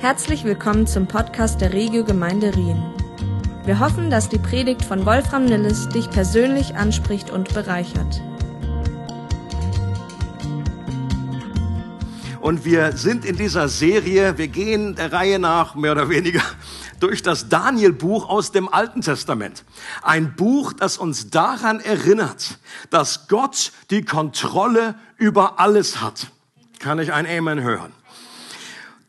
Herzlich willkommen zum Podcast der Regio Gemeinde Rien. Wir hoffen, dass die Predigt von Wolfram Nilles dich persönlich anspricht und bereichert. Und wir sind in dieser Serie, wir gehen der Reihe nach, mehr oder weniger, durch das Daniel-Buch aus dem Alten Testament. Ein Buch, das uns daran erinnert, dass Gott die Kontrolle über alles hat. Kann ich ein Amen hören?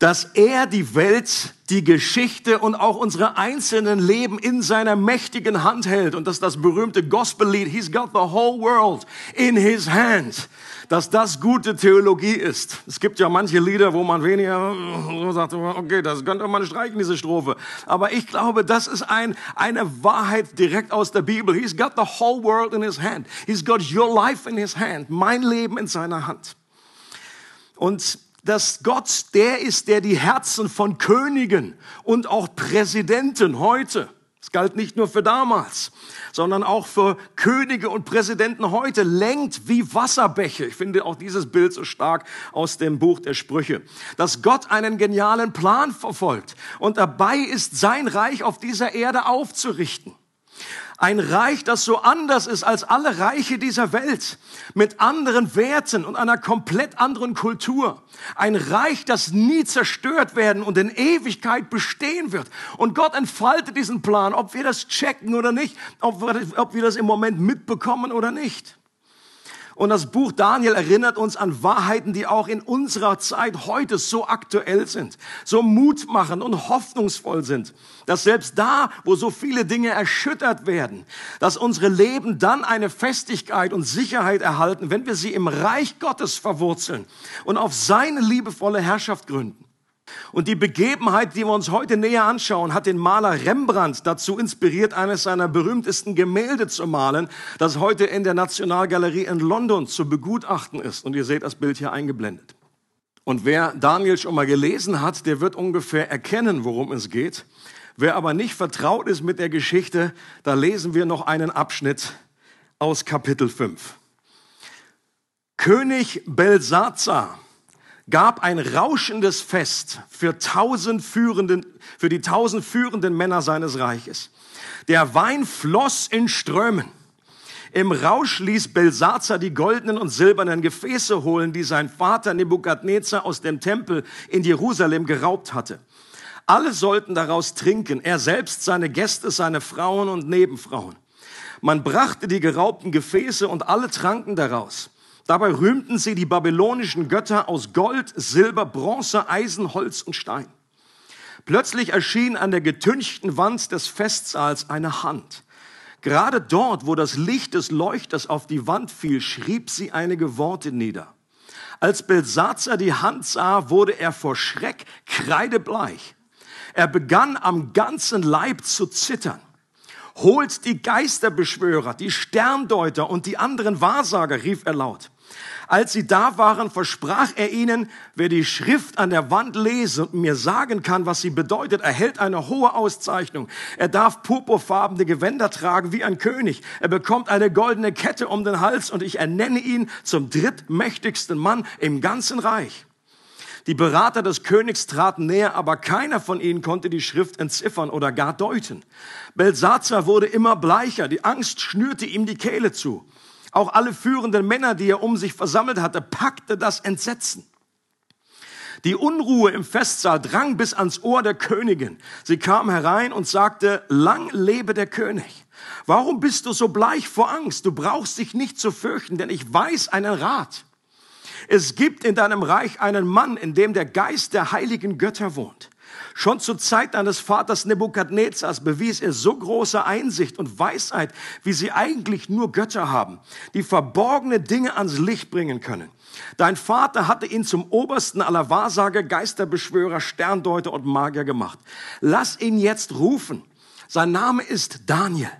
Dass er die Welt, die Geschichte und auch unsere einzelnen Leben in seiner mächtigen Hand hält. Und dass das berühmte Gospellied, He's got the whole world in his hand, dass das gute Theologie ist. Es gibt ja manche Lieder, wo man weniger so sagt, okay, das könnte man streichen, diese Strophe. Aber ich glaube, das ist ein, eine Wahrheit direkt aus der Bibel. He's got the whole world in his hand. He's got your life in his hand. Mein Leben in seiner Hand. Und dass Gott der ist, der die Herzen von Königen und auch Präsidenten heute, es galt nicht nur für damals, sondern auch für Könige und Präsidenten heute, lenkt wie Wasserbäche. Ich finde auch dieses Bild so stark aus dem Buch der Sprüche. Dass Gott einen genialen Plan verfolgt und dabei ist, sein Reich auf dieser Erde aufzurichten. Ein Reich, das so anders ist als alle Reiche dieser Welt, mit anderen Werten und einer komplett anderen Kultur. Ein Reich, das nie zerstört werden und in Ewigkeit bestehen wird. Und Gott entfaltet diesen Plan, ob wir das checken oder nicht, ob wir, das im Moment mitbekommen oder nicht. Und das Buch Daniel erinnert uns an Wahrheiten, die auch in unserer Zeit heute so aktuell sind, so mutmachend und hoffnungsvoll sind, dass selbst da, wo so viele Dinge erschüttert werden, dass unsere Leben dann eine Festigkeit und Sicherheit erhalten, wenn wir sie im Reich Gottes verwurzeln und auf seine liebevolle Herrschaft gründen. Und die Begebenheit, die wir uns heute näher anschauen, hat den Maler Rembrandt dazu inspiriert, eines seiner berühmtesten Gemälde zu malen, das heute in der Nationalgalerie in London zu begutachten ist. Und ihr seht das Bild hier eingeblendet. Und wer Daniel schon mal gelesen hat, der wird ungefähr erkennen, worum es geht. Wer aber nicht vertraut ist mit der Geschichte, da lesen wir noch einen Abschnitt aus Kapitel 5. König Belsazar gab ein rauschendes Fest für, tausend führenden, für die tausend führenden Männer seines Reiches. Der Wein floss in Strömen. Im Rausch ließ Belsazar die goldenen und silbernen Gefäße holen, die sein Vater Nebukadnezar aus dem Tempel in Jerusalem geraubt hatte. Alle sollten daraus trinken, er selbst, seine Gäste, seine Frauen und Nebenfrauen. Man brachte die geraubten Gefäße und alle tranken daraus. Dabei rühmten sie die babylonischen Götter aus Gold, Silber, Bronze, Eisen, Holz und Stein. Plötzlich erschien an der getünchten Wand des Festsaals eine Hand. Gerade dort, wo das Licht des Leuchters auf die Wand fiel, schrieb sie einige Worte nieder. Als Belsazar die Hand sah, wurde er vor Schreck kreidebleich. Er begann am ganzen Leib zu zittern. Holt die Geisterbeschwörer, die Sterndeuter und die anderen Wahrsager, rief er laut. Als sie da waren, versprach er ihnen, wer die Schrift an der Wand lese und mir sagen kann, was sie bedeutet, erhält eine hohe Auszeichnung. Er darf purpurfarbene Gewänder tragen wie ein König. Er bekommt eine goldene Kette um den Hals und ich ernenne ihn zum drittmächtigsten Mann im ganzen Reich. Die Berater des Königs traten näher, aber keiner von ihnen konnte die Schrift entziffern oder gar deuten. Belsazar wurde immer bleicher, die Angst schnürte ihm die Kehle zu. Auch alle führenden Männer, die er um sich versammelt hatte, packte das Entsetzen. Die Unruhe im Festsaal drang bis ans Ohr der Königin. Sie kam herein und sagte, lang lebe der König. Warum bist du so bleich vor Angst? Du brauchst dich nicht zu fürchten, denn ich weiß einen Rat. Es gibt in deinem Reich einen Mann, in dem der Geist der heiligen Götter wohnt. Schon zur Zeit deines Vaters Nebukadnezars bewies er so große Einsicht und Weisheit, wie sie eigentlich nur Götter haben, die verborgene Dinge ans Licht bringen können. Dein Vater hatte ihn zum obersten aller Wahrsager, Geisterbeschwörer, Sterndeuter und Magier gemacht. Lass ihn jetzt rufen. Sein Name ist Daniel.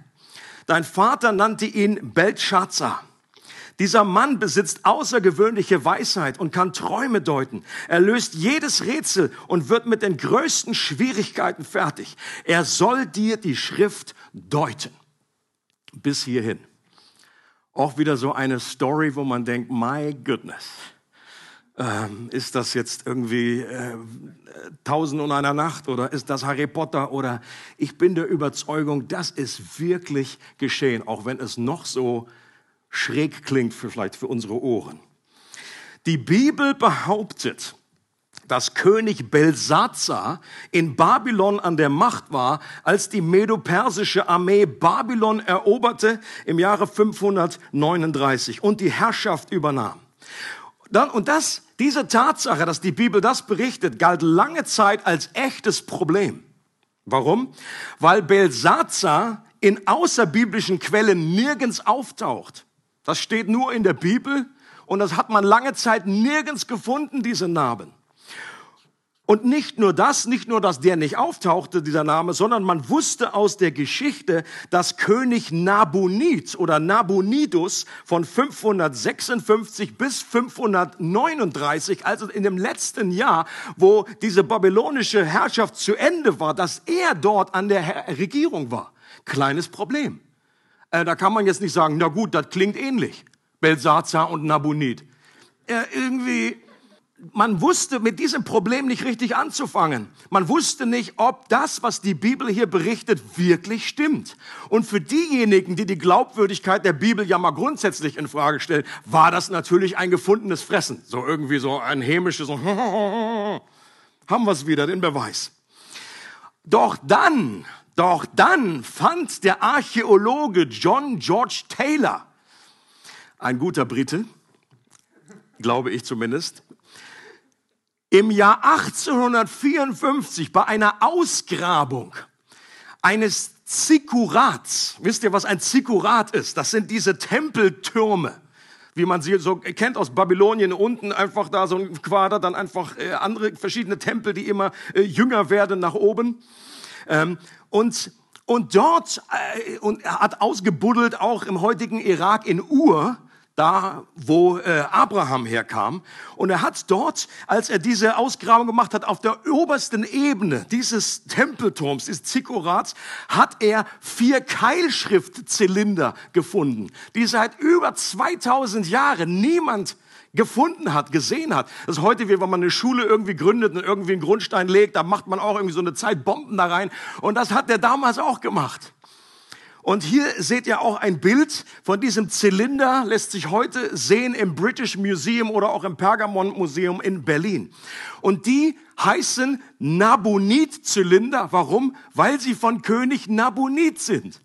Dein Vater nannte ihn Belshazzar. Dieser Mann besitzt außergewöhnliche Weisheit und kann Träume deuten. Er löst jedes Rätsel und wird mit den größten Schwierigkeiten fertig. Er soll dir die Schrift deuten. Bis hierhin. Auch wieder so eine Story, wo man denkt, my goodness. Ähm, ist das jetzt irgendwie äh, Tausend und einer Nacht oder ist das Harry Potter oder ich bin der Überzeugung, das ist wirklich geschehen, auch wenn es noch so schräg klingt für, vielleicht für unsere Ohren. Die Bibel behauptet, dass König Belsazar in Babylon an der Macht war, als die medopersische Armee Babylon eroberte im Jahre 539 und die Herrschaft übernahm. Dann, und das, diese Tatsache, dass die Bibel das berichtet, galt lange Zeit als echtes Problem. Warum? Weil Belsazar in außerbiblischen Quellen nirgends auftaucht. Das steht nur in der Bibel und das hat man lange Zeit nirgends gefunden, diese Namen. Und nicht nur das, nicht nur, dass der nicht auftauchte, dieser Name, sondern man wusste aus der Geschichte, dass König Nabonid oder Nabonidus von 556 bis 539, also in dem letzten Jahr, wo diese babylonische Herrschaft zu Ende war, dass er dort an der Regierung war. Kleines Problem. Äh, da kann man jetzt nicht sagen, na gut, das klingt ähnlich. Belsazar und Nabonid. Äh, irgendwie man wusste mit diesem Problem nicht richtig anzufangen. Man wusste nicht, ob das, was die Bibel hier berichtet, wirklich stimmt. Und für diejenigen, die die Glaubwürdigkeit der Bibel ja mal grundsätzlich in Frage stellen, war das natürlich ein gefundenes Fressen. So irgendwie so ein hämisches, so haben wir es wieder, den Beweis. Doch dann, doch dann fand der Archäologe John George Taylor, ein guter Brite, glaube ich zumindest, im Jahr 1854 bei einer Ausgrabung eines Zikurats. Wisst ihr, was ein Zikurat ist? Das sind diese Tempeltürme, wie man sie so kennt aus Babylonien unten einfach da so ein Quader, dann einfach äh, andere verschiedene Tempel, die immer äh, jünger werden nach oben. Und und dort äh, und er hat ausgebuddelt auch im heutigen Irak in Ur da wo äh, Abraham herkam. Und er hat dort, als er diese Ausgrabung gemacht hat, auf der obersten Ebene dieses Tempelturms, dieses Zikorats, hat er vier Keilschriftzylinder gefunden, die seit über 2000 Jahren niemand gefunden hat, gesehen hat. Das ist heute, wie wenn man eine Schule irgendwie gründet und irgendwie einen Grundstein legt, da macht man auch irgendwie so eine Zeit Bomben da rein. Und das hat er damals auch gemacht. Und hier seht ihr auch ein Bild von diesem Zylinder, lässt sich heute sehen im British Museum oder auch im Pergamon Museum in Berlin. Und die heißen Nabonid-Zylinder. Warum? Weil sie von König Nabonid sind.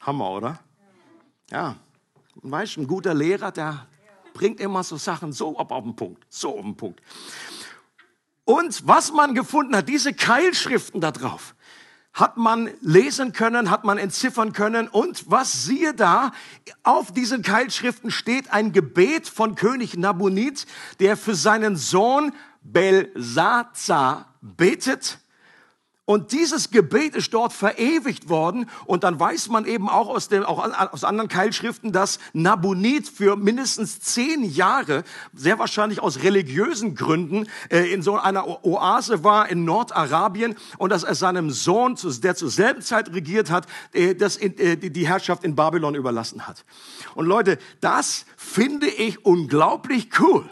Hammer, oder? Ja. Weißt ein guter Lehrer, der bringt immer so Sachen so auf den Punkt, so auf den Punkt. Und was man gefunden hat, diese Keilschriften da drauf, hat man lesen können, hat man entziffern können. Und was siehe da, auf diesen Keilschriften steht ein Gebet von König Nabonid, der für seinen Sohn Belsazar betet und dieses Gebet ist dort verewigt worden. Und dann weiß man eben auch aus, dem, auch aus anderen Keilschriften, dass Nabonid für mindestens zehn Jahre, sehr wahrscheinlich aus religiösen Gründen, äh, in so einer Oase war in Nordarabien und dass er seinem Sohn, der zur selben Zeit regiert hat, äh, äh, die Herrschaft in Babylon überlassen hat. Und Leute, das finde ich unglaublich cool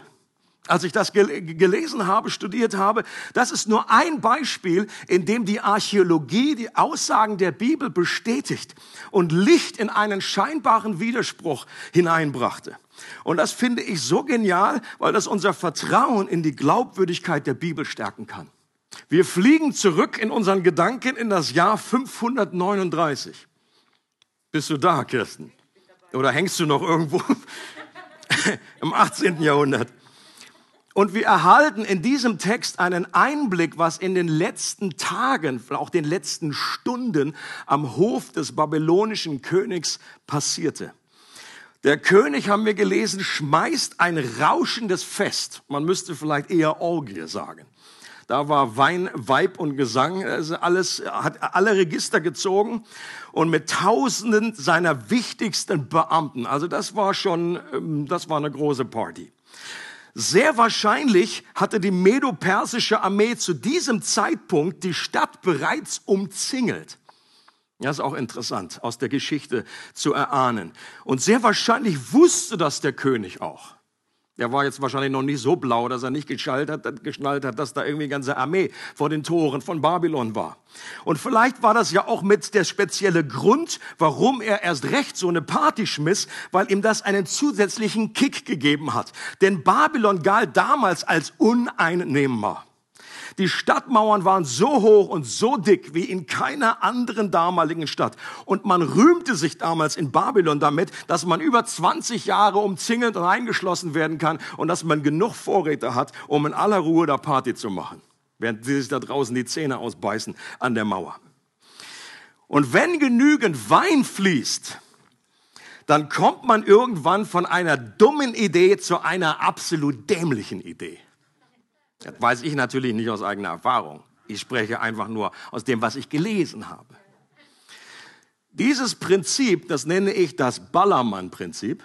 als ich das gelesen habe, studiert habe, das ist nur ein Beispiel, in dem die Archäologie die Aussagen der Bibel bestätigt und Licht in einen scheinbaren Widerspruch hineinbrachte. Und das finde ich so genial, weil das unser Vertrauen in die Glaubwürdigkeit der Bibel stärken kann. Wir fliegen zurück in unseren Gedanken in das Jahr 539. Bist du da, Kirsten? Oder hängst du noch irgendwo im 18. Jahrhundert? Und wir erhalten in diesem Text einen Einblick, was in den letzten Tagen, auch den letzten Stunden am Hof des babylonischen Königs passierte. Der König, haben wir gelesen, schmeißt ein rauschendes Fest. Man müsste vielleicht eher Orgie sagen. Da war Wein, Weib und Gesang, also alles, hat alle Register gezogen und mit Tausenden seiner wichtigsten Beamten. Also das war schon, ähm, das war eine große Party. Sehr wahrscheinlich hatte die medo-persische Armee zu diesem Zeitpunkt die Stadt bereits umzingelt. Das ist auch interessant aus der Geschichte zu erahnen. Und sehr wahrscheinlich wusste das der König auch. Der war jetzt wahrscheinlich noch nicht so blau, dass er nicht geschnallt hat, geschnallt hat, dass da irgendwie eine ganze Armee vor den Toren von Babylon war. Und vielleicht war das ja auch mit der spezielle Grund, warum er erst recht so eine Party schmiss, weil ihm das einen zusätzlichen Kick gegeben hat. Denn Babylon galt damals als uneinnehmbar. Die Stadtmauern waren so hoch und so dick wie in keiner anderen damaligen Stadt. Und man rühmte sich damals in Babylon damit, dass man über 20 Jahre umzingelt und eingeschlossen werden kann und dass man genug Vorräte hat, um in aller Ruhe da Party zu machen, während sie sich da draußen die Zähne ausbeißen an der Mauer. Und wenn genügend Wein fließt, dann kommt man irgendwann von einer dummen Idee zu einer absolut dämlichen Idee. Das weiß ich natürlich nicht aus eigener Erfahrung. Ich spreche einfach nur aus dem, was ich gelesen habe. Dieses Prinzip, das nenne ich das Ballermann-Prinzip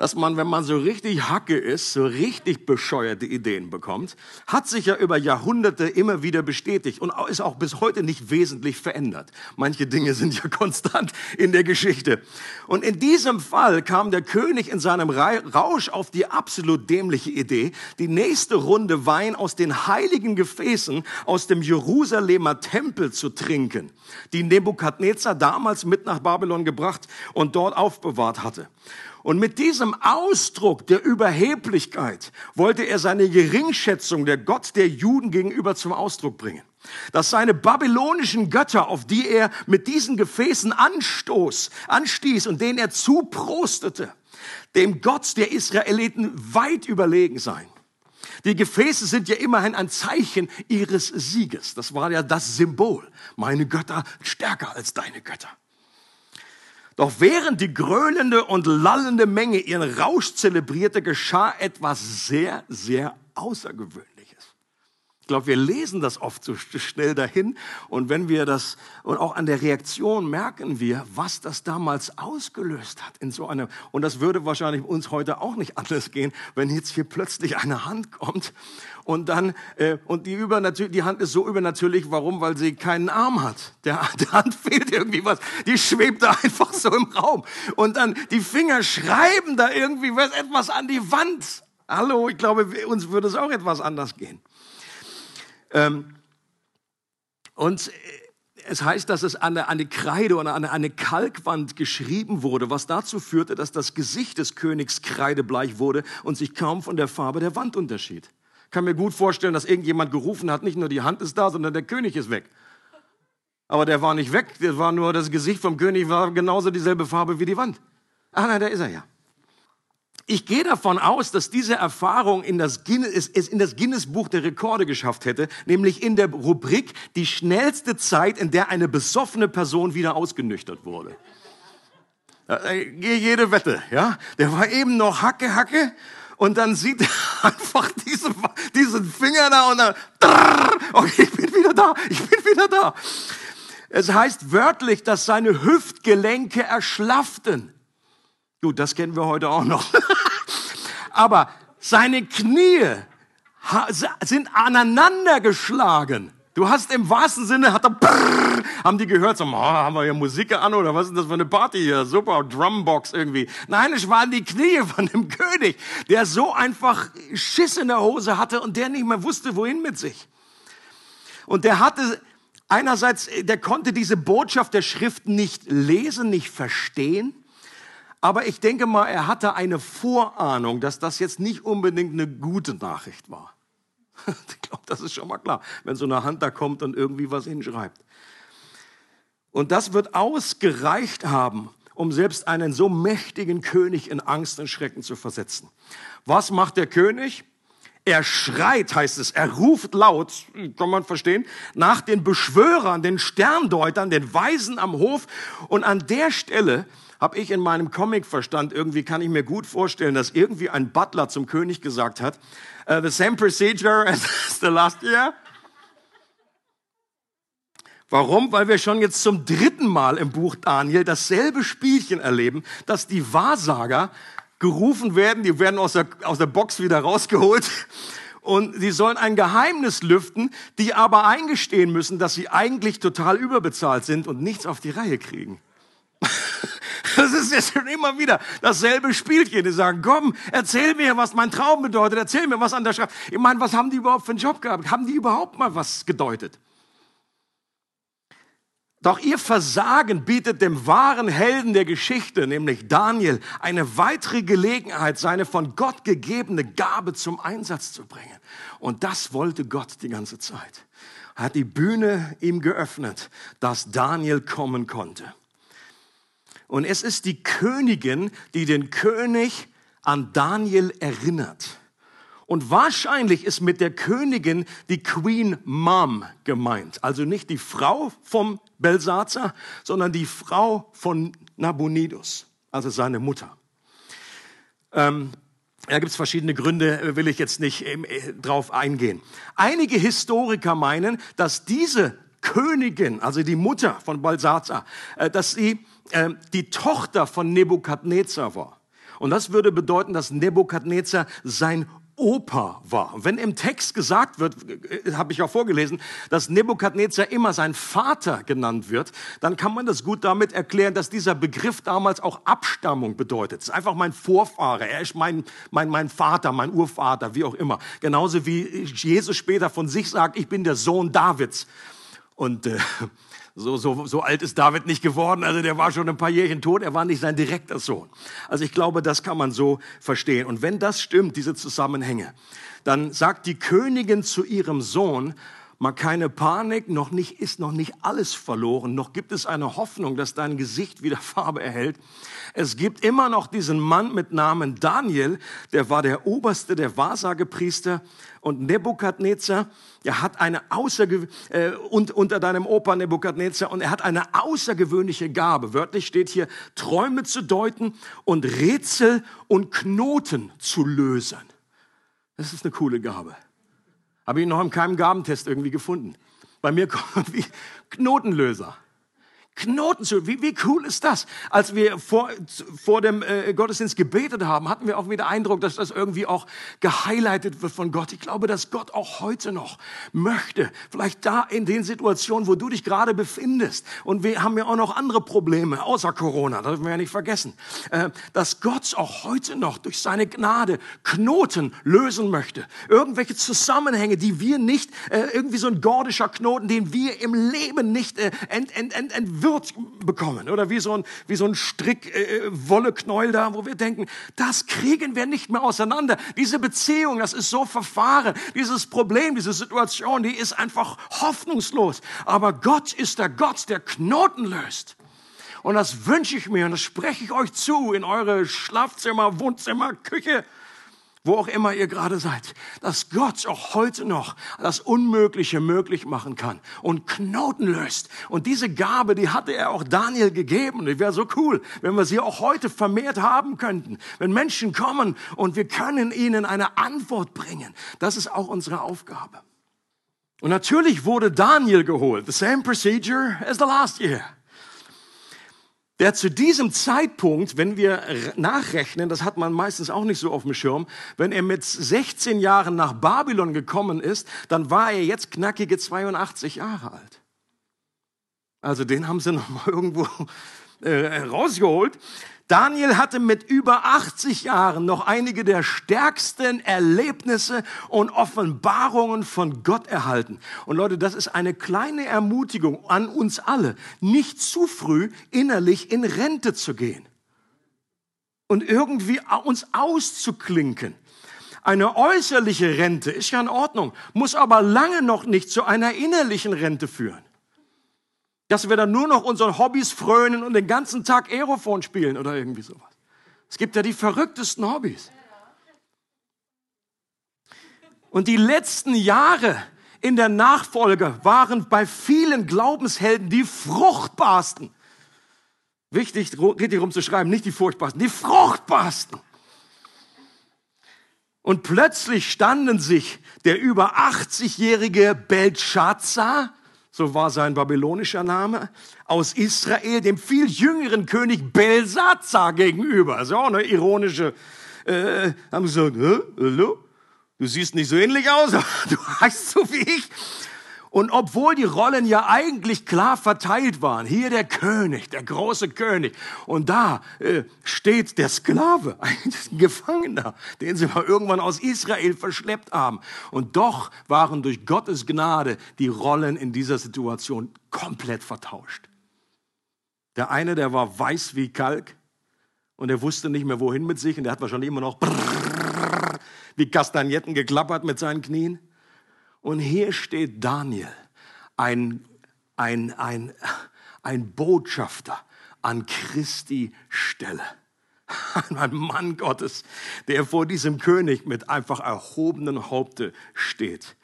dass man, wenn man so richtig Hacke ist, so richtig bescheuerte Ideen bekommt, hat sich ja über Jahrhunderte immer wieder bestätigt und ist auch bis heute nicht wesentlich verändert. Manche Dinge sind ja konstant in der Geschichte. Und in diesem Fall kam der König in seinem Rausch auf die absolut dämliche Idee, die nächste Runde Wein aus den heiligen Gefäßen aus dem Jerusalemer Tempel zu trinken, die Nebukadnezar damals mit nach Babylon gebracht und dort aufbewahrt hatte. Und mit diesem Ausdruck der Überheblichkeit wollte er seine Geringschätzung der Gott der Juden gegenüber zum Ausdruck bringen. Dass seine babylonischen Götter, auf die er mit diesen Gefäßen anstoß, anstieß und denen er zuprostete, dem Gott der Israeliten weit überlegen seien. Die Gefäße sind ja immerhin ein Zeichen ihres Sieges. Das war ja das Symbol. Meine Götter stärker als deine Götter. Doch während die gröhlende und lallende Menge ihren Rausch zelebrierte, geschah etwas sehr, sehr Außergewöhnliches glaube, wir lesen das oft so schnell dahin. Und wenn wir das, und auch an der Reaktion merken wir, was das damals ausgelöst hat in so einer, und das würde wahrscheinlich uns heute auch nicht anders gehen, wenn jetzt hier plötzlich eine Hand kommt und dann, äh, und die übernatürlich, die Hand ist so übernatürlich, warum? Weil sie keinen Arm hat. Der, der Hand fehlt irgendwie was. Die schwebt da einfach so im Raum. Und dann die Finger schreiben da irgendwie was, etwas an die Wand. Hallo, ich glaube, uns würde es auch etwas anders gehen. Ähm, und äh, es heißt, dass es an eine, Kreide oder an eine Kalkwand geschrieben wurde, was dazu führte, dass das Gesicht des Königs kreidebleich wurde und sich kaum von der Farbe der Wand unterschied. Ich kann mir gut vorstellen, dass irgendjemand gerufen hat, nicht nur die Hand ist da, sondern der König ist weg. Aber der war nicht weg, der war nur, das Gesicht vom König war genauso dieselbe Farbe wie die Wand. Ah nein, da ist er ja. Ich gehe davon aus, dass diese Erfahrung in das Guinness, es in das Guinness-Buch der Rekorde geschafft hätte, nämlich in der Rubrik die schnellste Zeit, in der eine besoffene Person wieder ausgenüchtert wurde. Äh, jede Wette, ja. Der war eben noch Hacke, Hacke und dann sieht er einfach diese, diesen Finger da und dann, okay, ich bin wieder da, ich bin wieder da. Es heißt wörtlich, dass seine Hüftgelenke erschlafften. Gut, das kennen wir heute auch noch. Aber seine Knie sind aneinander geschlagen. Du hast im wahrsten Sinne, hat er, brrr, haben die gehört, so, oh, haben wir hier Musik an oder was ist das für eine Party hier? Super, Drumbox irgendwie. Nein, es waren die Knie von dem König, der so einfach Schiss in der Hose hatte und der nicht mehr wusste, wohin mit sich. Und der hatte einerseits, der konnte diese Botschaft der Schrift nicht lesen, nicht verstehen. Aber ich denke mal, er hatte eine Vorahnung, dass das jetzt nicht unbedingt eine gute Nachricht war. Ich glaube, das ist schon mal klar, wenn so eine Hand da kommt und irgendwie was hinschreibt. Und das wird ausgereicht haben, um selbst einen so mächtigen König in Angst und Schrecken zu versetzen. Was macht der König? Er schreit, heißt es, er ruft laut, kann man verstehen, nach den Beschwörern, den Sterndeutern, den Weisen am Hof. Und an der Stelle habe ich in meinem Comic-Verstand irgendwie, kann ich mir gut vorstellen, dass irgendwie ein Butler zum König gesagt hat, uh, the same procedure as the last year. Warum? Weil wir schon jetzt zum dritten Mal im Buch Daniel dasselbe Spielchen erleben, dass die Wahrsager gerufen werden, die werden aus der, aus der Box wieder rausgeholt und sie sollen ein Geheimnis lüften, die aber eingestehen müssen, dass sie eigentlich total überbezahlt sind und nichts auf die Reihe kriegen. Das ist jetzt schon immer wieder dasselbe Spielchen. Die sagen, komm, erzähl mir, was mein Traum bedeutet, erzähl mir, was an der Schrift. Ich meine, was haben die überhaupt für einen Job gehabt? Haben die überhaupt mal was gedeutet? Doch ihr Versagen bietet dem wahren Helden der Geschichte, nämlich Daniel, eine weitere Gelegenheit, seine von Gott gegebene Gabe zum Einsatz zu bringen. Und das wollte Gott die ganze Zeit. Er hat die Bühne ihm geöffnet, dass Daniel kommen konnte. Und es ist die Königin, die den König an Daniel erinnert. Und wahrscheinlich ist mit der Königin die Queen Mom gemeint. Also nicht die Frau vom Belsazar, sondern die Frau von Nabonidus, also seine Mutter. Ähm, da gibt es verschiedene Gründe, äh, will ich jetzt nicht äh, drauf eingehen. Einige Historiker meinen, dass diese Königin, also die Mutter von Belsazar, äh, dass sie äh, die Tochter von Nebukadnezar war. Und das würde bedeuten, dass Nebukadnezar sein Opa war. Wenn im Text gesagt wird, äh, habe ich auch vorgelesen, dass Nebukadnezar immer sein Vater genannt wird, dann kann man das gut damit erklären, dass dieser Begriff damals auch Abstammung bedeutet. Es ist einfach mein Vorfahre, er ist mein, mein, mein Vater, mein Urvater, wie auch immer. Genauso wie Jesus später von sich sagt, ich bin der Sohn Davids. Und äh, so, so, so alt ist David nicht geworden, also der war schon ein paar Jährchen tot, er war nicht sein direkter Sohn. Also ich glaube, das kann man so verstehen. Und wenn das stimmt, diese Zusammenhänge, dann sagt die Königin zu ihrem Sohn, mal keine Panik, noch nicht, ist noch nicht alles verloren, noch gibt es eine Hoffnung, dass dein Gesicht wieder Farbe erhält. Es gibt immer noch diesen Mann mit Namen Daniel, der war der oberste der Wahrsagepriester und Nebukadnezar, er hat eine außerge äh, und, unter deinem Opa Nebukadnezar und er hat eine außergewöhnliche Gabe. Wörtlich steht hier, Träume zu deuten und Rätsel und Knoten zu lösen. Das ist eine coole Gabe. Habe ich noch in keinem Gabentest irgendwie gefunden. Bei mir kommt wie Knotenlöser. Knoten zu. Wie, wie cool ist das? Als wir vor, vor dem äh, Gottesdienst gebetet haben, hatten wir auch wieder Eindruck, dass das irgendwie auch gehighlightet wird von Gott. Ich glaube, dass Gott auch heute noch möchte, vielleicht da in den Situationen, wo du dich gerade befindest, und wir haben ja auch noch andere Probleme, außer Corona, das dürfen wir ja nicht vergessen, äh, dass Gott auch heute noch durch seine Gnade Knoten lösen möchte. Irgendwelche Zusammenhänge, die wir nicht, äh, irgendwie so ein gordischer Knoten, den wir im Leben nicht äh, ent, ent, ent, ent wird bekommen. Oder wie so ein, wie so ein Strick, äh, äh, Wolleknäuel da, wo wir denken, das kriegen wir nicht mehr auseinander. Diese Beziehung, das ist so verfahren. Dieses Problem, diese Situation, die ist einfach hoffnungslos. Aber Gott ist der Gott, der Knoten löst. Und das wünsche ich mir und das spreche ich euch zu in eure Schlafzimmer, Wohnzimmer, Küche wo auch immer ihr gerade seid, dass Gott auch heute noch das Unmögliche möglich machen kann und Knoten löst. Und diese Gabe, die hatte er auch Daniel gegeben. Die wäre so cool, wenn wir sie auch heute vermehrt haben könnten. Wenn Menschen kommen und wir können ihnen eine Antwort bringen. Das ist auch unsere Aufgabe. Und natürlich wurde Daniel geholt. The same procedure as the last year der zu diesem Zeitpunkt, wenn wir nachrechnen, das hat man meistens auch nicht so auf dem Schirm, wenn er mit 16 Jahren nach Babylon gekommen ist, dann war er jetzt knackige 82 Jahre alt. Also den haben sie noch mal irgendwo äh, rausgeholt. Daniel hatte mit über 80 Jahren noch einige der stärksten Erlebnisse und Offenbarungen von Gott erhalten. Und Leute, das ist eine kleine Ermutigung an uns alle, nicht zu früh innerlich in Rente zu gehen und irgendwie uns auszuklinken. Eine äußerliche Rente ist ja in Ordnung, muss aber lange noch nicht zu einer innerlichen Rente führen. Dass wir dann nur noch unseren Hobbys frönen und den ganzen Tag Aerophon spielen oder irgendwie sowas. Es gibt ja die verrücktesten Hobbys. Und die letzten Jahre in der Nachfolge waren bei vielen Glaubenshelden die fruchtbarsten. Wichtig, richtig rumzuschreiben, nicht die furchtbarsten, die fruchtbarsten. Und plötzlich standen sich der über 80-jährige Belshazzar so war sein babylonischer Name, aus Israel, dem viel jüngeren König Belsazar gegenüber. Also auch eine ironische, äh, haben sie gesagt, hallo, du siehst nicht so ähnlich aus, aber du heißt so wie ich. Und obwohl die Rollen ja eigentlich klar verteilt waren, hier der König, der große König, und da äh, steht der Sklave, ein Gefangener, den sie mal irgendwann aus Israel verschleppt haben. Und doch waren durch Gottes Gnade die Rollen in dieser Situation komplett vertauscht. Der eine, der war weiß wie Kalk und er wusste nicht mehr, wohin mit sich, und der hat wahrscheinlich immer noch wie Kastagnetten geklappert mit seinen Knien. Und hier steht Daniel, ein, ein, ein, ein Botschafter an Christi Stelle. Ein Mann Gottes, der vor diesem König mit einfach erhobenen Haupte steht.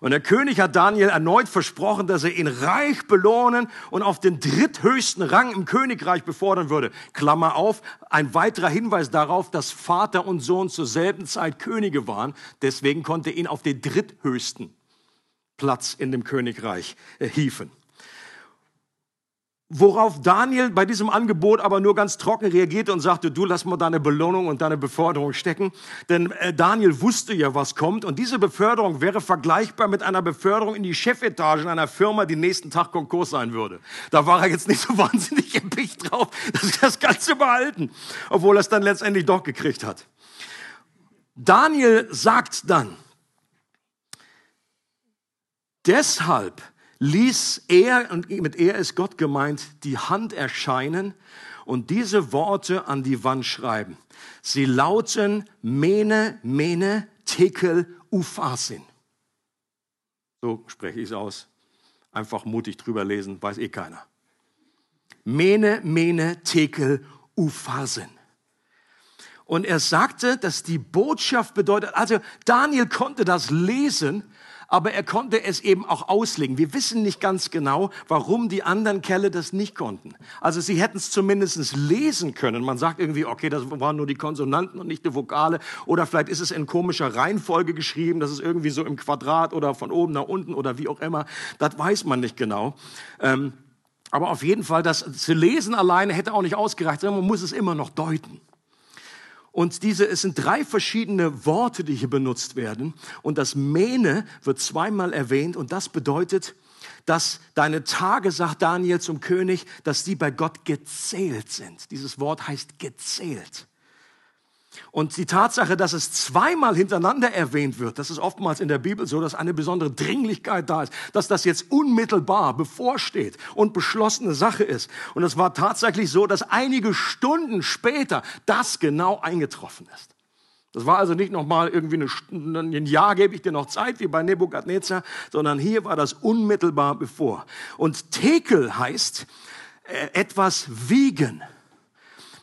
Und der König hat Daniel erneut versprochen, dass er ihn reich belohnen und auf den dritthöchsten Rang im Königreich befordern würde. Klammer auf, ein weiterer Hinweis darauf, dass Vater und Sohn zur selben Zeit Könige waren. Deswegen konnte ihn auf den dritthöchsten Platz in dem Königreich äh, hieven. Worauf Daniel bei diesem Angebot aber nur ganz trocken reagierte und sagte, du lass mal deine Belohnung und deine Beförderung stecken. Denn äh, Daniel wusste ja, was kommt. Und diese Beförderung wäre vergleichbar mit einer Beförderung in die Chefetage einer Firma, die nächsten Tag Konkurs sein würde. Da war er jetzt nicht so wahnsinnig erpicht drauf, dass das Ganze behalten. Obwohl er es dann letztendlich doch gekriegt hat. Daniel sagt dann, deshalb ließ er, und mit er ist Gott gemeint, die Hand erscheinen und diese Worte an die Wand schreiben. Sie lauten Mene, Mene, Tekel, Ufasin. So spreche ich es aus. Einfach mutig drüber lesen, weiß eh keiner. Mene, Mene, Tekel, Ufasin. Und er sagte, dass die Botschaft bedeutet, also Daniel konnte das lesen aber er konnte es eben auch auslegen. Wir wissen nicht ganz genau, warum die anderen Kerle das nicht konnten. Also sie hätten es zumindest lesen können. Man sagt irgendwie, okay, das waren nur die Konsonanten und nicht die Vokale. Oder vielleicht ist es in komischer Reihenfolge geschrieben, das ist irgendwie so im Quadrat oder von oben nach unten oder wie auch immer. Das weiß man nicht genau. Ähm, aber auf jeden Fall, das zu lesen alleine hätte auch nicht ausgereicht, sondern man muss es immer noch deuten. Und diese, es sind drei verschiedene Worte, die hier benutzt werden. Und das Mene wird zweimal erwähnt und das bedeutet, dass deine Tage, sagt Daniel zum König, dass die bei Gott gezählt sind. Dieses Wort heißt gezählt. Und die Tatsache, dass es zweimal hintereinander erwähnt wird, das ist oftmals in der Bibel so, dass eine besondere Dringlichkeit da ist, dass das jetzt unmittelbar bevorsteht und beschlossene Sache ist. Und es war tatsächlich so, dass einige Stunden später das genau eingetroffen ist. Das war also nicht nochmal irgendwie eine, ein Jahr gebe ich dir noch Zeit, wie bei Nebukadnezar, sondern hier war das unmittelbar bevor. Und Tekel heißt äh, etwas wiegen.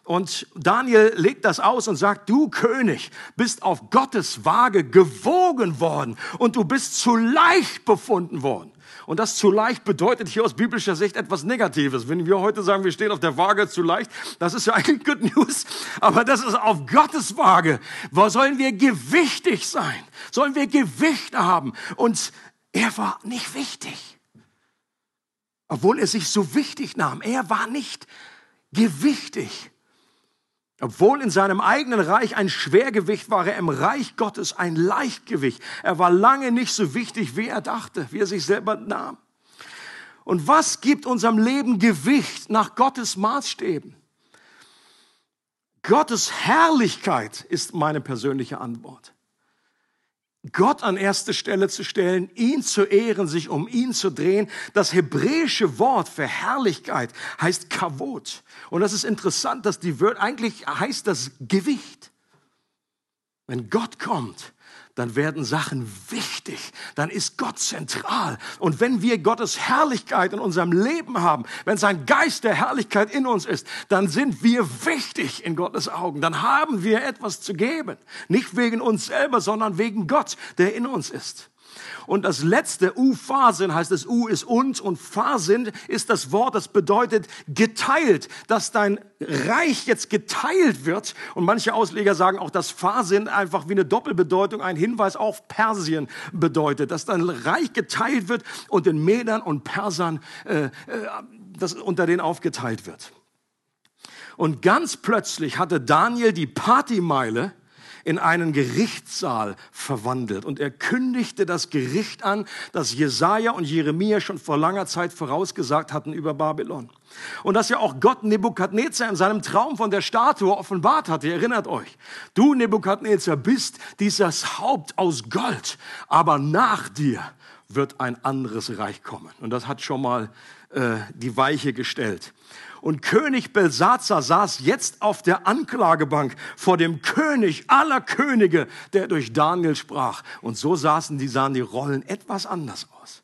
Und Daniel legt das aus und sagt, du König bist auf Gottes Waage gewogen worden und du bist zu leicht befunden worden. Und das zu leicht bedeutet hier aus biblischer Sicht etwas Negatives. Wenn wir heute sagen, wir stehen auf der Waage zu leicht, das ist ja eigentlich Good News. Aber das ist auf Gottes Waage. Wo sollen wir gewichtig sein? Sollen wir Gewicht haben? Und er war nicht wichtig. Obwohl er sich so wichtig nahm. Er war nicht gewichtig. Obwohl in seinem eigenen Reich ein Schwergewicht war, er im Reich Gottes ein Leichtgewicht. Er war lange nicht so wichtig, wie er dachte, wie er sich selber nahm. Und was gibt unserem Leben Gewicht nach Gottes Maßstäben? Gottes Herrlichkeit ist meine persönliche Antwort. Gott an erste Stelle zu stellen, ihn zu ehren, sich um ihn zu drehen. Das hebräische Wort für Herrlichkeit heißt Kavot. Und das ist interessant, dass die Wörter, eigentlich heißt das Gewicht. Wenn Gott kommt, dann werden Sachen wichtig, dann ist Gott zentral. Und wenn wir Gottes Herrlichkeit in unserem Leben haben, wenn sein Geist der Herrlichkeit in uns ist, dann sind wir wichtig in Gottes Augen. Dann haben wir etwas zu geben. Nicht wegen uns selber, sondern wegen Gott, der in uns ist. Und das letzte, U-Phasin heißt es, U ist uns und Phasin ist das Wort, das bedeutet geteilt, dass dein Reich jetzt geteilt wird. Und manche Ausleger sagen auch, dass Phasin einfach wie eine Doppelbedeutung, ein Hinweis auf Persien bedeutet, dass dein Reich geteilt wird und den Medern und Persern äh, äh, das unter denen aufgeteilt wird. Und ganz plötzlich hatte Daniel die Partymeile in einen Gerichtssaal verwandelt. Und er kündigte das Gericht an, das Jesaja und Jeremia schon vor langer Zeit vorausgesagt hatten über Babylon. Und dass ja auch Gott Nebukadnezar in seinem Traum von der Statue offenbart hatte. Erinnert euch. Du, Nebukadnezar, bist dieses Haupt aus Gold, aber nach dir wird ein anderes Reich kommen. Und das hat schon mal äh, die Weiche gestellt. Und König Belsazar saß jetzt auf der Anklagebank vor dem König aller Könige, der durch Daniel sprach. Und so saßen die, sahen die Rollen etwas anders aus.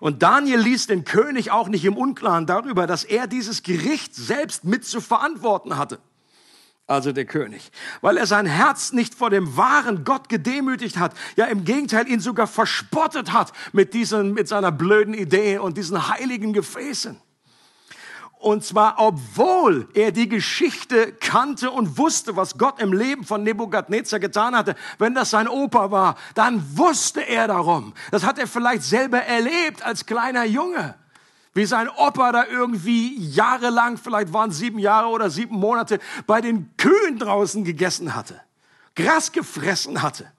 Und Daniel ließ den König auch nicht im Unklaren darüber, dass er dieses Gericht selbst mit zu verantworten hatte. Also der König. Weil er sein Herz nicht vor dem wahren Gott gedemütigt hat. Ja, im Gegenteil, ihn sogar verspottet hat mit diesen, mit seiner blöden Idee und diesen heiligen Gefäßen. Und zwar, obwohl er die Geschichte kannte und wusste, was Gott im Leben von Nebukadnezar getan hatte. Wenn das sein Opa war, dann wusste er darum. Das hat er vielleicht selber erlebt als kleiner Junge. Wie sein Opa da irgendwie jahrelang, vielleicht waren sieben Jahre oder sieben Monate, bei den Kühen draußen gegessen hatte. Gras gefressen hatte.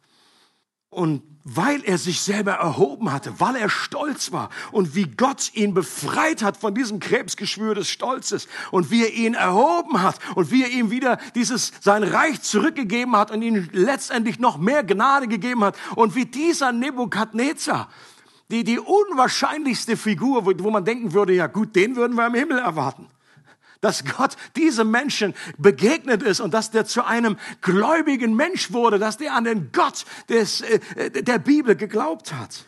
Und weil er sich selber erhoben hatte, weil er stolz war und wie Gott ihn befreit hat von diesem Krebsgeschwür des Stolzes und wie er ihn erhoben hat und wie er ihm wieder dieses sein Reich zurückgegeben hat und ihm letztendlich noch mehr Gnade gegeben hat und wie dieser Nebukadnezar die, die unwahrscheinlichste Figur, wo, wo man denken würde, ja gut, den würden wir im Himmel erwarten dass Gott diesem Menschen begegnet ist und dass der zu einem gläubigen Mensch wurde, dass der an den Gott des, äh, der Bibel geglaubt hat.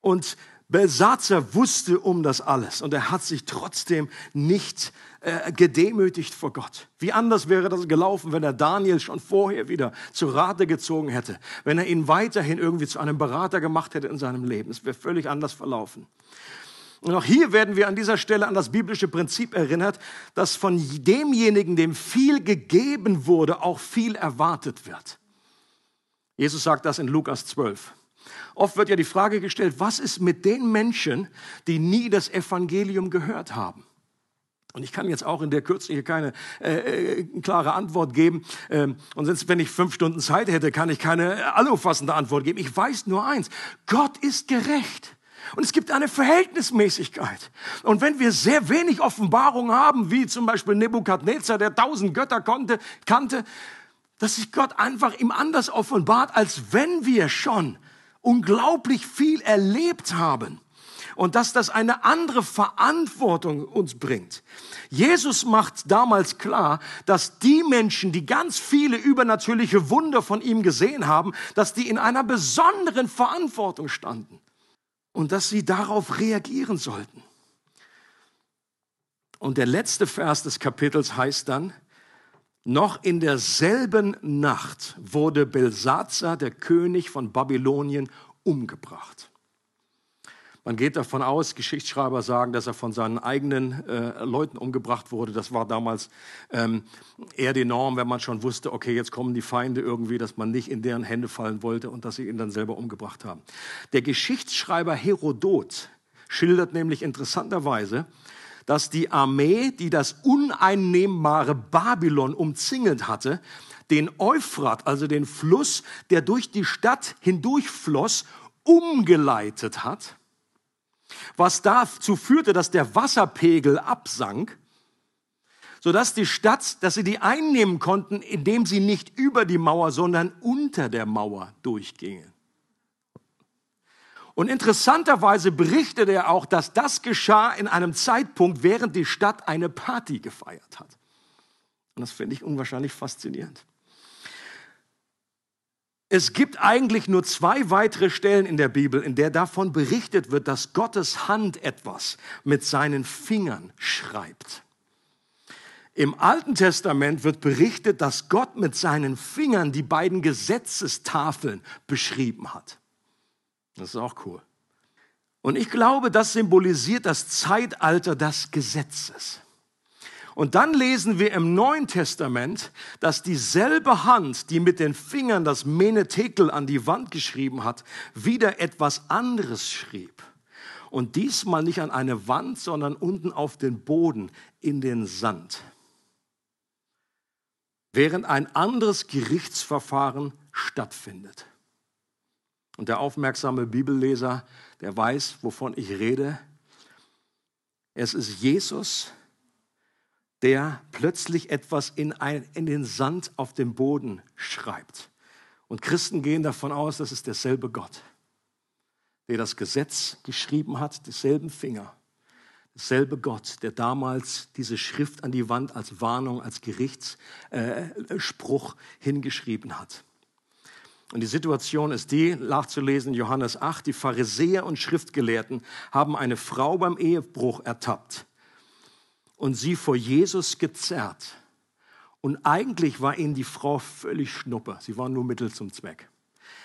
Und Belsatzer wusste um das alles und er hat sich trotzdem nicht äh, gedemütigt vor Gott. Wie anders wäre das gelaufen, wenn er Daniel schon vorher wieder zu Rate gezogen hätte, wenn er ihn weiterhin irgendwie zu einem Berater gemacht hätte in seinem Leben. Es wäre völlig anders verlaufen. Und auch hier werden wir an dieser Stelle an das biblische Prinzip erinnert, dass von demjenigen, dem viel gegeben wurde, auch viel erwartet wird. Jesus sagt das in Lukas 12. Oft wird ja die Frage gestellt, was ist mit den Menschen, die nie das Evangelium gehört haben? Und ich kann jetzt auch in der Kürze hier keine äh, äh, klare Antwort geben. Ähm, und sonst, wenn ich fünf Stunden Zeit hätte, kann ich keine allumfassende Antwort geben. Ich weiß nur eins. Gott ist gerecht. Und es gibt eine Verhältnismäßigkeit. Und wenn wir sehr wenig Offenbarung haben, wie zum Beispiel Nebukadnezar, der tausend Götter konnte, kannte, dass sich Gott einfach ihm anders offenbart, als wenn wir schon unglaublich viel erlebt haben. Und dass das eine andere Verantwortung uns bringt. Jesus macht damals klar, dass die Menschen, die ganz viele übernatürliche Wunder von ihm gesehen haben, dass die in einer besonderen Verantwortung standen und dass sie darauf reagieren sollten. Und der letzte Vers des Kapitels heißt dann, noch in derselben Nacht wurde Belsazar, der König von Babylonien, umgebracht. Man geht davon aus, Geschichtsschreiber sagen, dass er von seinen eigenen äh, Leuten umgebracht wurde. Das war damals ähm, eher die Norm, wenn man schon wusste, okay, jetzt kommen die Feinde irgendwie, dass man nicht in deren Hände fallen wollte und dass sie ihn dann selber umgebracht haben. Der Geschichtsschreiber Herodot schildert nämlich interessanterweise, dass die Armee, die das uneinnehmbare Babylon umzingelt hatte, den Euphrat, also den Fluss, der durch die Stadt hindurchfloss, umgeleitet hat was dazu führte, dass der Wasserpegel absank, sodass die Stadt, dass sie die einnehmen konnten, indem sie nicht über die Mauer, sondern unter der Mauer durchgingen. Und interessanterweise berichtet er auch, dass das geschah in einem Zeitpunkt, während die Stadt eine Party gefeiert hat. Und das finde ich unwahrscheinlich faszinierend. Es gibt eigentlich nur zwei weitere Stellen in der Bibel, in der davon berichtet wird, dass Gottes Hand etwas mit seinen Fingern schreibt. Im Alten Testament wird berichtet, dass Gott mit seinen Fingern die beiden Gesetzestafeln beschrieben hat. Das ist auch cool. Und ich glaube, das symbolisiert das Zeitalter des Gesetzes. Und dann lesen wir im Neuen Testament, dass dieselbe Hand, die mit den Fingern das Menetekel an die Wand geschrieben hat, wieder etwas anderes schrieb. Und diesmal nicht an eine Wand, sondern unten auf den Boden in den Sand. während ein anderes Gerichtsverfahren stattfindet. Und der aufmerksame Bibelleser, der weiß, wovon ich rede. Es ist Jesus, der plötzlich etwas in, ein, in den Sand auf dem Boden schreibt. Und Christen gehen davon aus, das ist derselbe Gott, der das Gesetz geschrieben hat, dieselben Finger. Derselbe Gott, der damals diese Schrift an die Wand als Warnung, als Gerichtsspruch äh, hingeschrieben hat. Und die Situation ist die, nachzulesen Johannes 8, die Pharisäer und Schriftgelehrten haben eine Frau beim Ehebruch ertappt und sie vor Jesus gezerrt. Und eigentlich war ihnen die Frau völlig schnuppe. Sie war nur Mittel zum Zweck.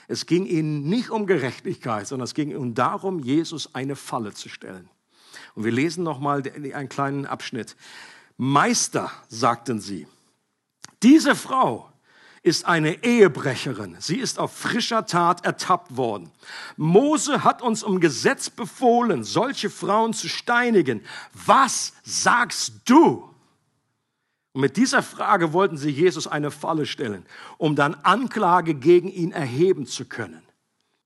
Es ging ihnen nicht um Gerechtigkeit, sondern es ging ihnen darum, Jesus eine Falle zu stellen. Und wir lesen nochmal einen kleinen Abschnitt. Meister, sagten sie, diese Frau ist eine Ehebrecherin. Sie ist auf frischer Tat ertappt worden. Mose hat uns um Gesetz befohlen, solche Frauen zu steinigen. Was sagst du? Und mit dieser Frage wollten sie Jesus eine Falle stellen, um dann Anklage gegen ihn erheben zu können.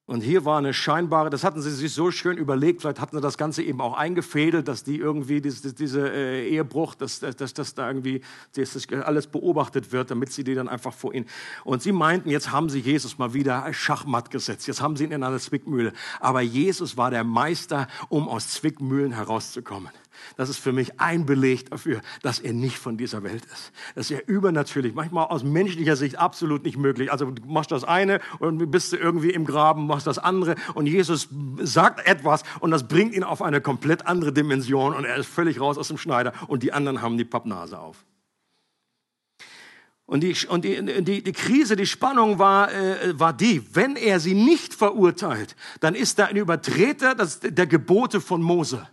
Und hier war eine scheinbare, das hatten sie sich so schön überlegt, vielleicht hatten sie das Ganze eben auch eingefädelt, dass die irgendwie diese, diese äh, Ehebruch, dass, dass, dass da irgendwie dass das alles beobachtet wird, damit sie die dann einfach vor ihnen. Und sie meinten, jetzt haben sie Jesus mal wieder Schachmatt gesetzt, jetzt haben sie ihn in eine Zwickmühle. Aber Jesus war der Meister, um aus Zwickmühlen herauszukommen. Das ist für mich ein Beleg dafür, dass er nicht von dieser Welt ist. Dass er übernatürlich, manchmal aus menschlicher Sicht absolut nicht möglich. Also du machst das eine und bist du irgendwie im Graben, machst das andere und Jesus sagt etwas und das bringt ihn auf eine komplett andere Dimension und er ist völlig raus aus dem Schneider und die anderen haben die Pappnase auf. Und, die, und die, die, die Krise, die Spannung war, äh, war die, wenn er sie nicht verurteilt, dann ist er ein Übertreter das, der Gebote von Mose.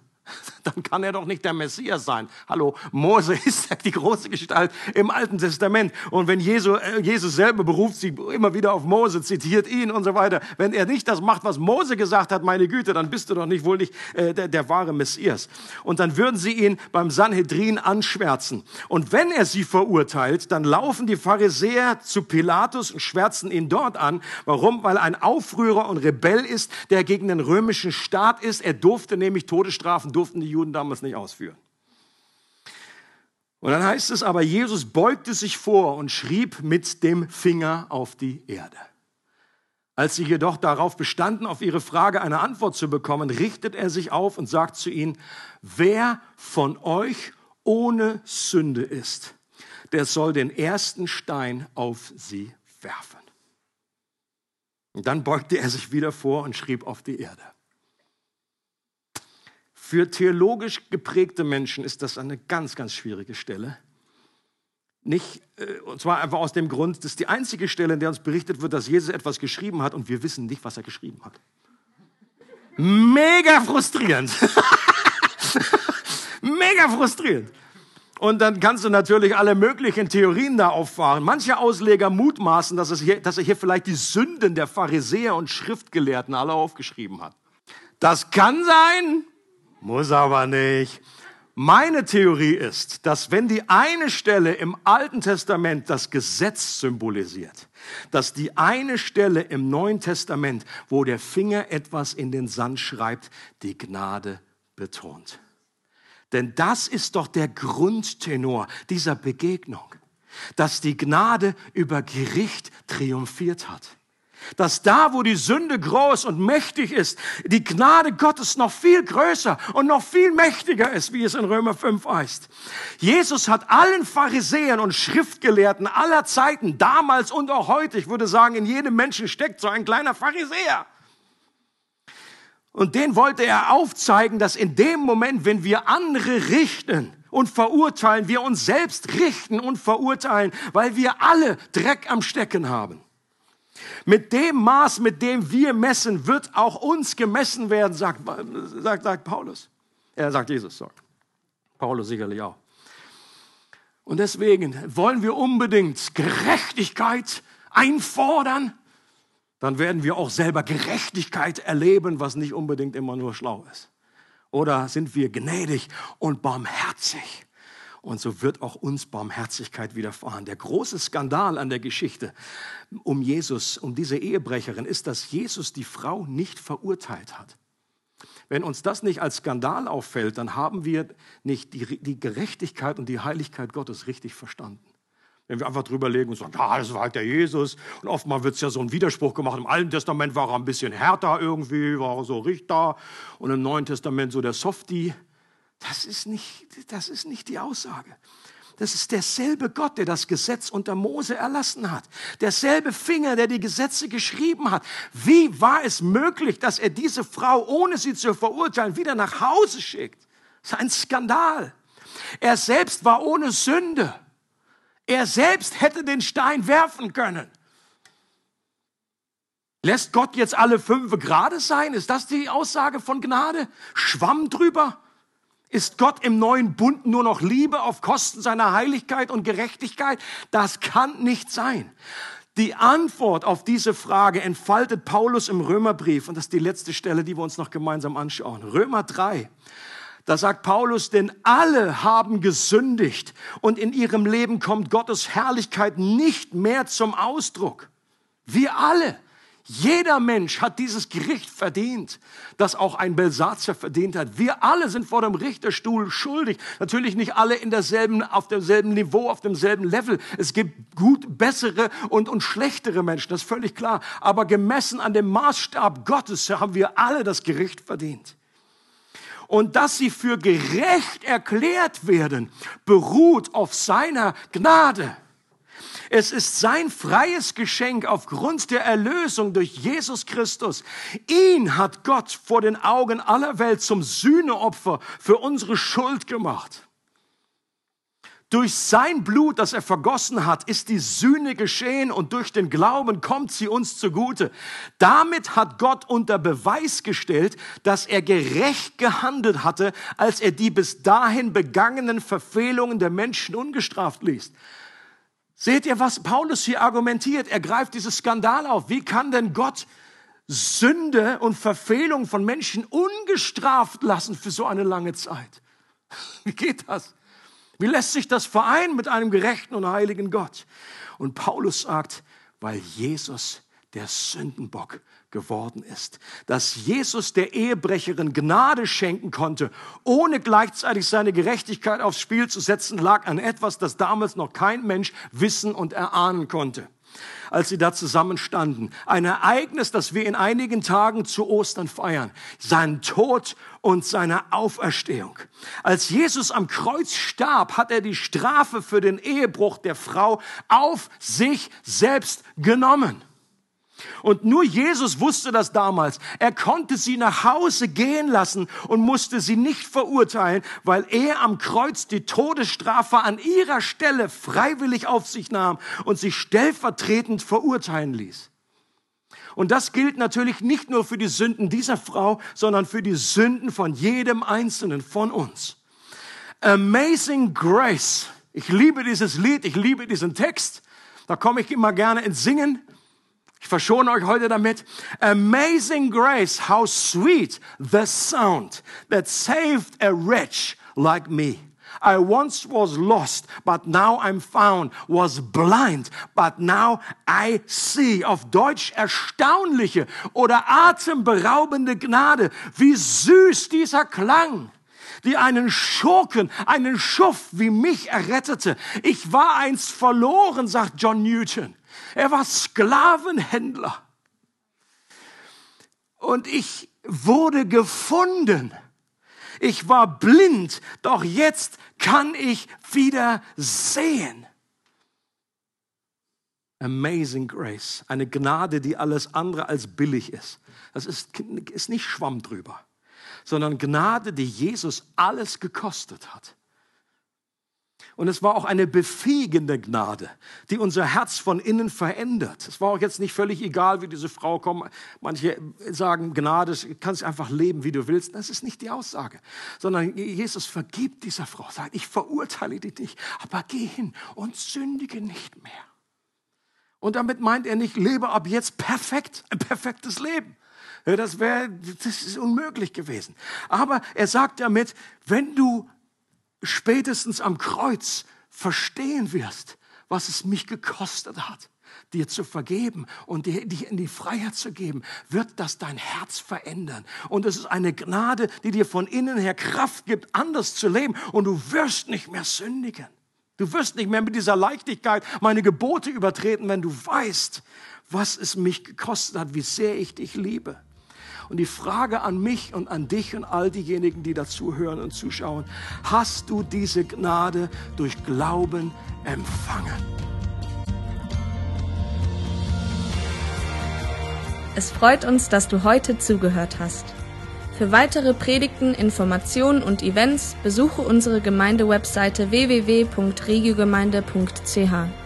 Dann kann er doch nicht der Messias sein. Hallo, Mose ist die große Gestalt im Alten Testament. Und wenn Jesus, äh, Jesus selber beruft sich immer wieder auf Mose, zitiert ihn und so weiter. Wenn er nicht das macht, was Mose gesagt hat, meine Güte, dann bist du doch nicht wohl nicht äh, der, der wahre Messias. Und dann würden sie ihn beim Sanhedrin anschwärzen. Und wenn er sie verurteilt, dann laufen die Pharisäer zu Pilatus und schwärzen ihn dort an. Warum? Weil ein Aufrührer und Rebell ist, der gegen den römischen Staat ist. Er durfte nämlich Todesstrafen durften die Juden damals nicht ausführen. Und dann heißt es aber, Jesus beugte sich vor und schrieb mit dem Finger auf die Erde. Als sie jedoch darauf bestanden, auf ihre Frage eine Antwort zu bekommen, richtet er sich auf und sagt zu ihnen, wer von euch ohne Sünde ist, der soll den ersten Stein auf sie werfen. Und dann beugte er sich wieder vor und schrieb auf die Erde. Für theologisch geprägte Menschen ist das eine ganz, ganz schwierige Stelle. Nicht, äh, und zwar einfach aus dem Grund, das ist die einzige Stelle, in der uns berichtet wird, dass Jesus etwas geschrieben hat und wir wissen nicht, was er geschrieben hat. Mega frustrierend. Mega frustrierend. Und dann kannst du natürlich alle möglichen Theorien da auffahren. Manche Ausleger mutmaßen, dass, es hier, dass er hier vielleicht die Sünden der Pharisäer und Schriftgelehrten alle aufgeschrieben hat. Das kann sein, muss aber nicht. Meine Theorie ist, dass wenn die eine Stelle im Alten Testament das Gesetz symbolisiert, dass die eine Stelle im Neuen Testament, wo der Finger etwas in den Sand schreibt, die Gnade betont. Denn das ist doch der Grundtenor dieser Begegnung, dass die Gnade über Gericht triumphiert hat dass da, wo die Sünde groß und mächtig ist, die Gnade Gottes noch viel größer und noch viel mächtiger ist, wie es in Römer 5 heißt. Jesus hat allen Pharisäern und Schriftgelehrten aller Zeiten, damals und auch heute, ich würde sagen, in jedem Menschen steckt so ein kleiner Pharisäer. Und den wollte er aufzeigen, dass in dem Moment, wenn wir andere richten, und verurteilen, wir uns selbst richten und verurteilen, weil wir alle Dreck am Stecken haben. Mit dem Maß, mit dem wir messen, wird auch uns gemessen werden, sagt, sagt, sagt Paulus. Er sagt Jesus, sorry. Paulus sicherlich auch. Und deswegen wollen wir unbedingt Gerechtigkeit einfordern. Dann werden wir auch selber Gerechtigkeit erleben, was nicht unbedingt immer nur schlau ist. Oder sind wir gnädig und barmherzig Und so wird auch uns Barmherzigkeit widerfahren. Der große Skandal an der Geschichte um Jesus, um diese Ehebrecherin, ist, dass Jesus die Frau nicht verurteilt hat. Wenn uns das nicht als Skandal auffällt, dann haben wir nicht die, die Gerechtigkeit und die Heiligkeit Gottes richtig verstanden. Wenn wir einfach drüber legen und sagen, ja, das war halt der Jesus. Und oftmals wird es ja so ein Widerspruch gemacht. Im Alten Testament war er ein bisschen härter irgendwie, war er so Richter. Und im Neuen Testament so der Softie. Das ist nicht, das ist nicht die Aussage. Das ist derselbe Gott, der das Gesetz unter Mose erlassen hat. Derselbe Finger, der die Gesetze geschrieben hat. Wie war es möglich, dass er diese Frau, ohne sie zu verurteilen, wieder nach Hause schickt? Das ist ein Skandal. Er selbst war ohne Sünde. Er selbst hätte den Stein werfen können. Lässt Gott jetzt alle fünf gerade sein? Ist das die Aussage von Gnade? Schwamm drüber? Ist Gott im neuen Bund nur noch Liebe auf Kosten seiner Heiligkeit und Gerechtigkeit? Das kann nicht sein. Die Antwort auf diese Frage entfaltet Paulus im Römerbrief und das ist die letzte Stelle, die wir uns noch gemeinsam anschauen. Römer 3. Da sagt Paulus, denn alle haben gesündigt und in ihrem Leben kommt Gottes Herrlichkeit nicht mehr zum Ausdruck. Wir alle. Jeder Mensch hat dieses Gericht verdient, das auch ein Belsatzer verdient hat. Wir alle sind vor dem Richterstuhl schuldig. Natürlich nicht alle in derselben, auf demselben Niveau, auf demselben Level. Es gibt gut, bessere und, und schlechtere Menschen, das ist völlig klar. Aber gemessen an dem Maßstab Gottes haben wir alle das Gericht verdient. Und dass sie für gerecht erklärt werden, beruht auf seiner Gnade. Es ist sein freies Geschenk aufgrund der Erlösung durch Jesus Christus. Ihn hat Gott vor den Augen aller Welt zum Sühneopfer für unsere Schuld gemacht. Durch sein Blut, das er vergossen hat, ist die Sühne geschehen und durch den Glauben kommt sie uns zugute. Damit hat Gott unter Beweis gestellt, dass er gerecht gehandelt hatte, als er die bis dahin begangenen Verfehlungen der Menschen ungestraft ließ. Seht ihr, was Paulus hier argumentiert? Er greift dieses Skandal auf. Wie kann denn Gott Sünde und Verfehlung von Menschen ungestraft lassen für so eine lange Zeit? Wie geht das? Wie lässt sich das vereinen mit einem gerechten und heiligen Gott? Und Paulus sagt, weil Jesus der Sündenbock geworden ist. Dass Jesus der Ehebrecherin Gnade schenken konnte, ohne gleichzeitig seine Gerechtigkeit aufs Spiel zu setzen, lag an etwas, das damals noch kein Mensch wissen und erahnen konnte als sie da zusammenstanden. Ein Ereignis, das wir in einigen Tagen zu Ostern feiern. Sein Tod und seine Auferstehung. Als Jesus am Kreuz starb, hat er die Strafe für den Ehebruch der Frau auf sich selbst genommen. Und nur Jesus wusste das damals. Er konnte sie nach Hause gehen lassen und musste sie nicht verurteilen, weil er am Kreuz die Todesstrafe an ihrer Stelle freiwillig auf sich nahm und sich stellvertretend verurteilen ließ. Und das gilt natürlich nicht nur für die Sünden dieser Frau, sondern für die Sünden von jedem Einzelnen von uns. Amazing Grace. Ich liebe dieses Lied, ich liebe diesen Text. Da komme ich immer gerne ins Singen. Ich verschone euch heute damit. Amazing grace, how sweet the sound that saved a wretch like me. I once was lost, but now I'm found, was blind, but now I see. Auf Deutsch erstaunliche oder atemberaubende Gnade. Wie süß dieser Klang die einen Schurken, einen Schuft wie mich errettete. Ich war einst verloren, sagt John Newton. Er war Sklavenhändler. Und ich wurde gefunden. Ich war blind, doch jetzt kann ich wieder sehen. Amazing Grace, eine Gnade, die alles andere als billig ist. Das ist, ist nicht Schwamm drüber, sondern Gnade, die Jesus alles gekostet hat. Und es war auch eine befähigende Gnade, die unser Herz von innen verändert. Es war auch jetzt nicht völlig egal, wie diese Frau kommt. Manche sagen, Gnade, du kannst einfach leben, wie du willst. Das ist nicht die Aussage, sondern Jesus vergibt dieser Frau, sagt, ich verurteile dich nicht, aber geh hin und sündige nicht mehr. Und damit meint er nicht, lebe ab jetzt perfekt, ein perfektes Leben. Das wäre, das ist unmöglich gewesen. Aber er sagt damit, wenn du spätestens am Kreuz verstehen wirst, was es mich gekostet hat, dir zu vergeben und dir, dich in die Freiheit zu geben, wird das dein Herz verändern. Und es ist eine Gnade, die dir von innen her Kraft gibt, anders zu leben. Und du wirst nicht mehr sündigen. Du wirst nicht mehr mit dieser Leichtigkeit meine Gebote übertreten, wenn du weißt, was es mich gekostet hat, wie sehr ich dich liebe. Und die Frage an mich und an dich und all diejenigen, die dazu hören und zuschauen, hast du diese Gnade durch Glauben empfangen? Es freut uns, dass du heute zugehört hast. Für weitere Predigten, Informationen und Events besuche unsere Gemeindewebseite www.regiogemeinde.ch.